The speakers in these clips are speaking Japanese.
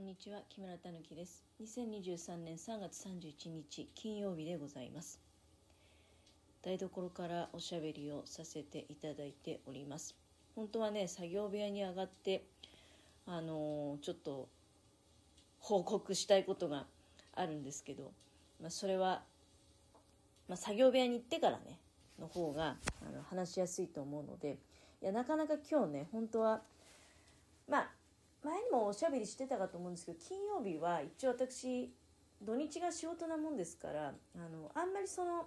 こんにちは木村たぬきです。2023年3月31日金曜日でございます。台所からおしゃべりをさせていただいております。本当はね作業部屋に上がってあのー、ちょっと報告したいことがあるんですけど、まあ、それは、まあ、作業部屋に行ってからねの方があの話しやすいと思うのでいやなかなか今日ね本当はまあ前にもおしゃべりしてたかと思うんですけど金曜日は一応私土日が仕事なもんですからあのあんまりその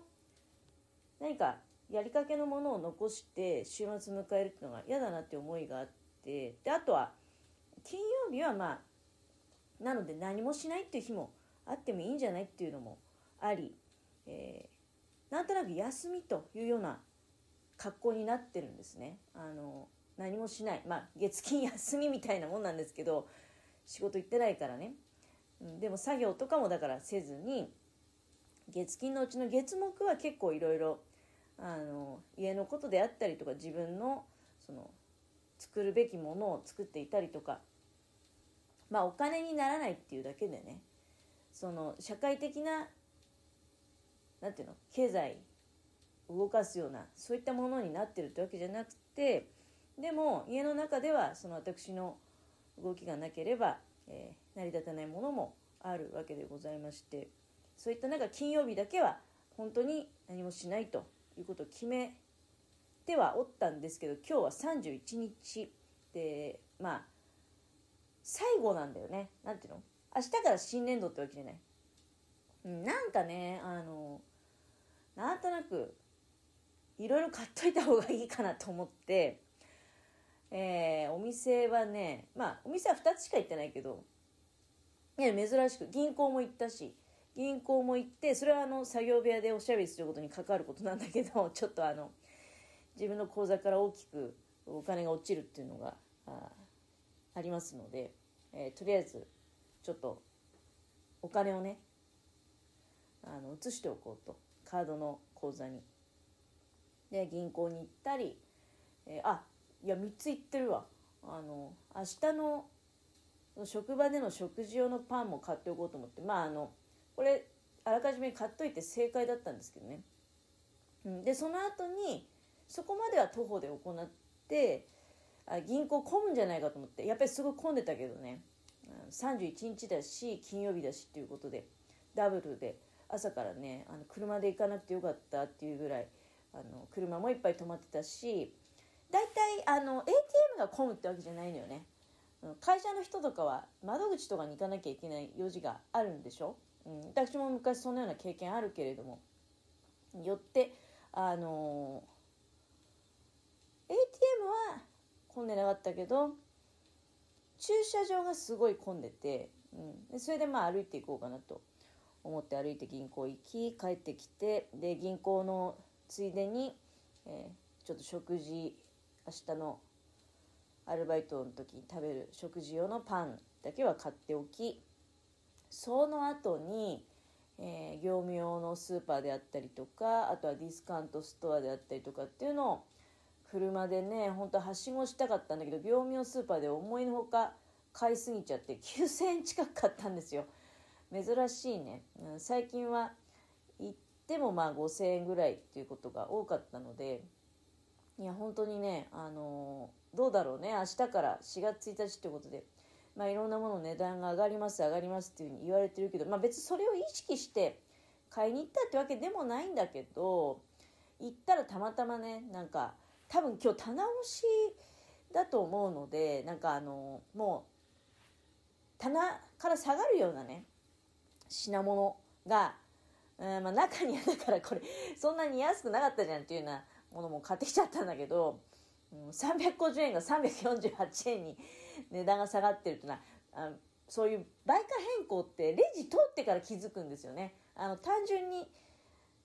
何かやりかけのものを残して週末迎えるっていうのが嫌だなって思いがあってであとは金曜日はまあなので何もしないっていう日もあってもいいんじゃないっていうのもあり、えー、なんとなく休みというような格好になってるんですね。あの何もしない。まあ月金休みみたいなもんなんですけど仕事行ってないからね、うん、でも作業とかもだからせずに月金のうちの月木は結構いろいろ家のことであったりとか自分のその作るべきものを作っていたりとかまあお金にならないっていうだけでねその社会的な何て言うの経済動かすようなそういったものになってるってわけじゃなくてでも家の中ではその私の動きがなければ、えー、成り立たないものもあるわけでございましてそういった中金曜日だけは本当に何もしないということを決めてはおったんですけど今日は31日でまあ最後なんだよね。何ていうの？明日から新年度ってわけじゃない、うん、なんかねあのなんとなくいろいろ買っといた方がいいかなと思ってえー、お店はね、まあ、お店は2つしか行ってないけど、いや、珍しく、銀行も行ったし、銀行も行って、それはあの、作業部屋でおしゃべりすることに関わることなんだけど、ちょっとあの、自分の口座から大きくお金が落ちるっていうのがあありますので、えー、とりあえず、ちょっと、お金をね、あの、移しておこうと。カードの口座に。で、銀行に行ったり、えー、あ、いや3つ言ってるわ。あの明日の職場での食事用のパンも買っておこうと思って。まああのこれあらかじめ買っといて正解だったんですけどね、うん、でその後にそこまでは徒歩で行ってあ銀行混むんじゃないかと思って。やっぱりすごい混んでたけどね。31日だし金曜日だしっていうことでダブルで朝からねあの車で行かなくてよかったっていうぐらいあの車もいっぱい止まってたし大体あの ATM が混むってわけじゃないのよね。会社の人とかは窓口とかに行かなきゃいけない用事があるんでしょ、うん、私も昔そんなような経験あるけれども。よってあの ATM は混んでなかったけど駐車場がすごい混んでて、うん、でそれでまあ歩いていこうかなと思って歩いて銀行行き帰ってきてで銀行のついでに、えー、ちょっと食事明日のアルバイトの時に食べる食事用のパンだけは買っておきその後に、えー、業務用のスーパーであったりとかあとはディスカウントストアであったりとかっていうのを車でね本当ははしごしたかったんだけど業務用スーパーで思いのほか買いすぎちゃって9000円近く買ったんですよ。珍しいね、うん、最近は行ってもまあ5000円ぐらいっていうことが多かったのでいや本当にねあのどうだろうね。明日から4月1日ってことで。まあいろんなもの値段が上がります上がりますっていうふうに言われてるけどまあ別にそれを意識して買いに行ったってわけでもないんだけど行ったらたまたまねなんか多分今日棚押しだと思うのでなんかあのもう棚から下がるようなね品物が、うんまあ、中にはだからこれそんなに安くなかったじゃんっていうようなものも買ってきちゃったんだけど、うん、350円が348円に値段が下がってるっていうのはあそういう売価変更ってレジ通ってから気づくんですよね。あの単純に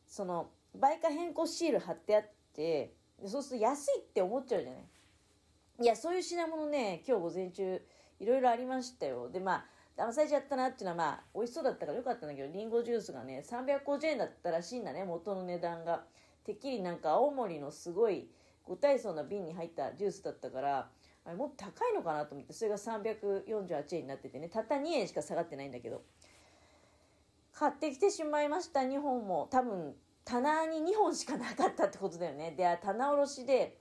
その売価変更シール貼ってあってそうすると安いって思っちゃうじゃない。いやそういう品物ね今日午前中いろいろありましたよ。でまあ騙されちゃったなっていうのはまあ美味しそうだったからよかったんだけどりんごジュースがね350円だったらしいんだね元の値段が。てっきりなんか青森のすごいご体操な瓶に入ったジュースだったからあれもっと高いのかなと思ってそれが348円になっててねたった2円しか下がってないんだけど。買ってきてしまいました2本も。多分棚に2本しかなかったってことだよね。で棚卸しで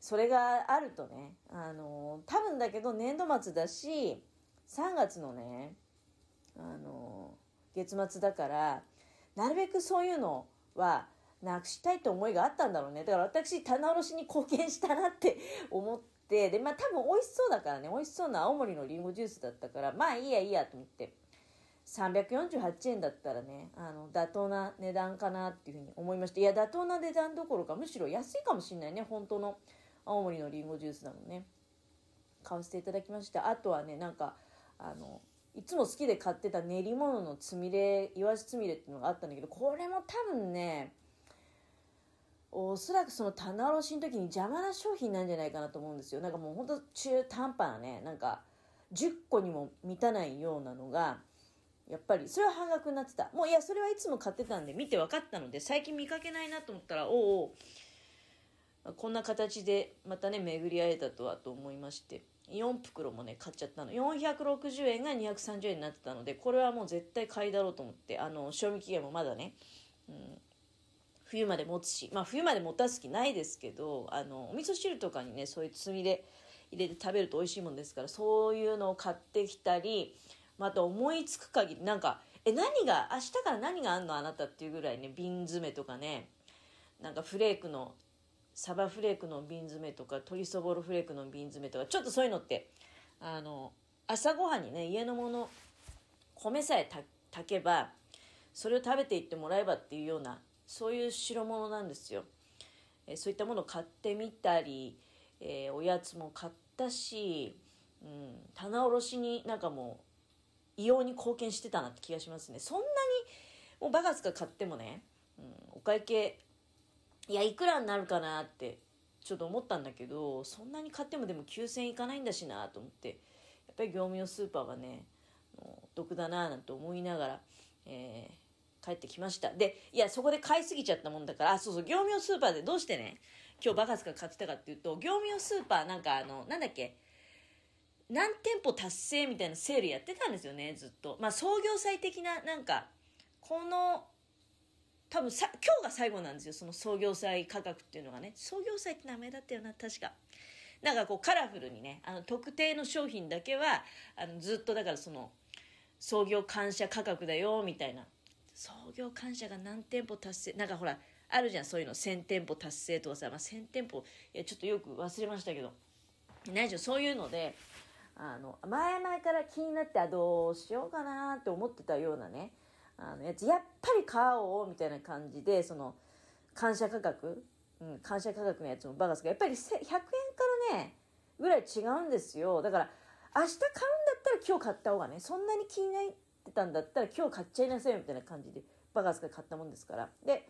それがあるとねあの多分だけど年度末だし3月のねあの月末だからなるべくそういうのはなくしたいって思いがあったんだろうね。だから私棚卸しに貢献したなって 思って。でまあ多分美味しそうだからね。美味しそうな青森のりんごジュースだったからまあいいやいいやと思って。348円だったらねあの妥当な値段かなっていうふうに思いました。いや妥当な値段どころかむしろ安いかもしれないね。本当の青森のりんごジュースなのね。買わせていただきました。あとはねなんかあのいつも好きで買ってた練り物のつみれいわしつみれっていうのがあったんだけどこれも多分ねおそらくその棚卸しの時に邪魔な商品なんじゃないかなと思うんですよ。なんかもうほんと中途半端なねなんか10個にも満たないようなのがやっぱりそれは半額になってた。もういやそれはいつも買ってたんで見て分かったので最近見かけないなと思ったらおおこんな形でまたね巡り会えたとはと思いまして4袋もね買っちゃったの。460円が230円になってたのでこれはもう絶対買いだろうと思ってあの賞味期限もまだね、うん、冬まで持つしまあ冬まで持たす気ないですけどあのお味噌汁とかにねそういうつみで入れて食べると美味しいもんですからそういうのを買ってきたりまた思いつく限りなんかえ何が明日から何があんのあなたっていうぐらいね瓶詰めとかねなんかフレークのサバフレークの瓶詰めとか鶏そぼろフレークの瓶詰めとかちょっとそういうのってあの朝ごはんにね家のもの米さえ炊けばそれを食べていってもらえばっていうようなそういう代物なんですよ、えそういったものを買ってみたり、え、おやつも買ったし、うん、棚卸しになんかもう異様に貢献してたなって気がしますね。そんなにもうバカスカ買ってもね、うん、お会計いやいくらになるかなってちょっと思ったんだけどそんなに買ってもでも9000円いかないんだしなと思ってやっぱり業務用スーパーはね得だななんて思いながら、え、帰ってきました。でいやそこで買いすぎちゃったもんだからあそうそう業務用スーパーでどうしてね今日バカスカ買ってたかっていうと業務用スーパーなんかあのなんだっけ何店舗達成みたいなセールやってたんですよねずっと。まあ創業祭的ななんかこの多分さ今日が最後なんですよその創業祭価格っていうのがね。創業祭って名前だったよな確か。なんかこうカラフルにねあの特定の商品だけはあのずっとだからその創業感謝価格だよみたいな。創業感謝が何店舗達成なんかほらあるじゃんそういうの1000店舗達成とかさ、まあ、1000店舗いやちょっとよく忘れましたけど。何でしょそういうのであの前々から気になってあどうしようかなって思ってたようなねあのやつやっぱり買おうみたいな感じでその感謝価格、うん、感謝価格のやつもバカすがやっぱり100円からねぐらい違うんですよ。だから明日買うんだったら今日買った方がねそんなに気になってたんだったら今日買っちゃいなさいみたいな感じでバカスが買ったもんですから。で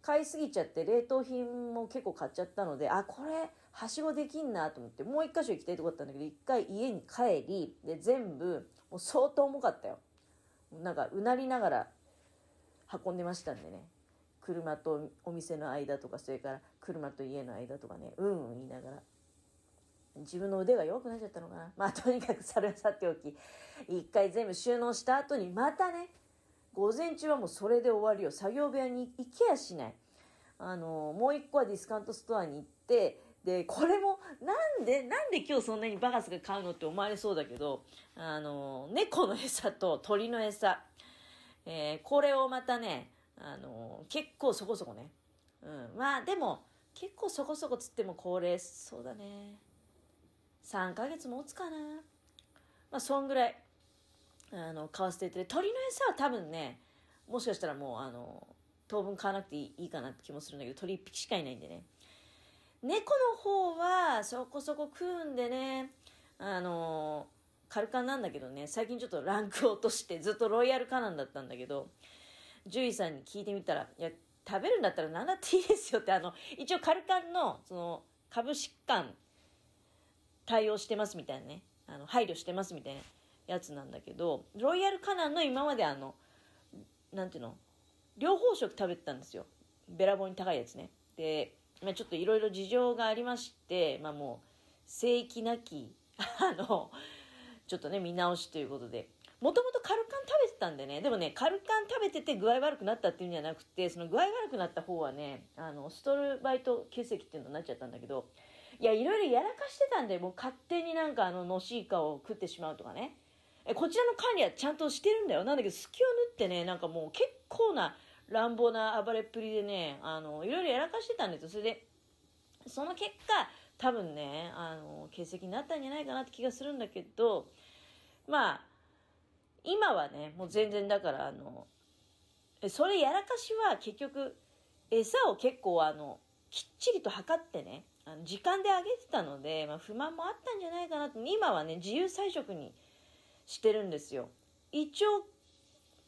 買いすぎちゃって冷凍品も結構買っちゃったのであこれはしごできんなと思ってもう一箇所行きたいとこだったんだけど一回家に帰りで全部もう相当重かったよ。なんかうなりながら運んでましたんでね。車とお店の間とかそれから車と家の間とかねうんうん言いながら。自分の腕が弱くなっちゃったのかな。まあとにかくそれはさておき一回全部収納した後にまたね午前中はもうそれで終わりよ。作業部屋に行けやしない。あのもう一個はディスカウントストアに行ってでこれもなんでなんで今日そんなにバカスが買うのって思われそうだけどあの猫の餌と鳥の餌、えー、これをまたねあの結構そこそこね、うん、まあでも結構そこそこつってもこれそうだね。3ヶ月持つかな。まあそんぐらいあの買わせていただいて鳥の餌は多分ねもしかしたらもうあの当分買わなくていいかなって気もするんだけど鳥1匹しかいないんでね。猫の方はそこそこ食うんでね、あのカルカンなんだけどね、最近ちょっとランク落としてずっとロイヤルカナンだったんだけど、獣医さんに聞いてみたら、いや、食べるんだったら何だっていいですよって、あの、一応カルカンの、その、株疾患対応してますみたいなね、あの、配慮してますみたいなやつなんだけど、ロイヤルカナンの今まであの、なんていうの、両方食食べてたんですよ。べらぼうに高いやつね。で、まあ、ちょっといろいろ事情がありまして、まあ、もう聖域なき、あの、ちょっとね、見直しということで。もともとカルカン食べてたんでね、でもね、カルカン食べてて具合悪くなったっていうんじゃなくて、その具合悪くなった方はね、あの、ストルバイト血液っていうのになっちゃったんだけど、いや、いろいろやらかしてたんで、もう勝手になんかあの、のしイカを食ってしまうとかね。え、こちらの管理はちゃんとしてるんだよ。なんだけど、隙を縫ってね、なんかもう結構な乱暴な暴れっぷりでね、あの、いろいろやらかしてたんですよ。それで、その結果、多分ね、あの、欠席になったんじゃないかなって気がするんだけど、まあ、今はね、もう全然だから、あの、それやらかしは結局、餌を結構あの、きっちりと測ってね、あの時間であげてたので、まあ、不満もあったんじゃないかなって、今はね、自由菜食にしてるんですよ。一応、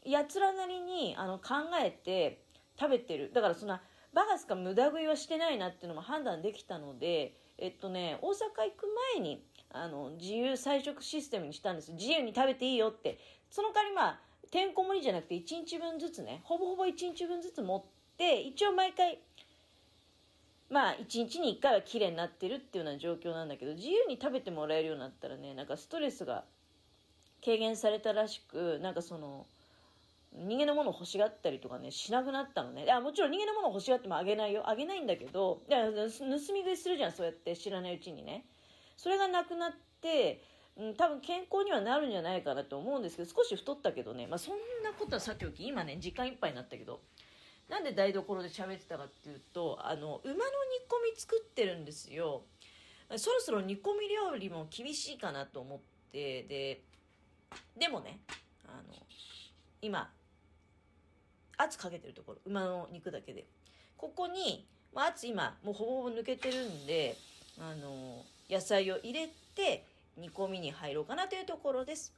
やつらなりにあの考えて食べてる。だからそんな、バカスか無駄食いはしてないなっていうのも判断できたので、えっとね、大阪行く前に、あの、自由菜食システムにしたんです。自由に食べていいよって。その代わりまあ、てんこ盛りじゃなくて1日分ずつね、ほぼほぼ1日分ずつ持って、一応毎回、まあ、1日に1回は綺麗になってるっていうような状況なんだけど、自由に食べてもらえるようになったらね、なんかストレスが軽減されたらしく、なんかその、人間のものを欲しがったりとかね、しなくなったのね。いや、もちろん人間のものを欲しがってもあげないよ。あげないんだけど、いや盗み食いするじゃん、そうやって知らないうちにね。それがなくなって、うん、多分健康にはなるんじゃないかなと思うんですけど、少し太ったけどね、まあそんなことはさておき、今ね、時間いっぱいになったけど、なんで台所で喋ってたかっていうと、あの、馬の煮込み作ってるんですよ。そろそろ煮込み料理も厳しいかなと思って、で、でもね、あの、今、圧かけてるところ、馬の肉だけで。ここに、まあ、圧今、もうほぼほぼ抜けてるんで、あの、野菜を入れて煮込みに入ろうかなというところです。